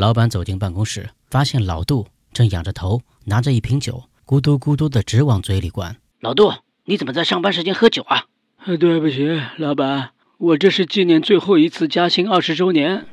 老板走进办公室，发现老杜正仰着头，拿着一瓶酒，咕嘟咕嘟的直往嘴里灌。老杜，你怎么在上班时间喝酒啊？对不起，老板，我这是纪念最后一次加薪二十周年。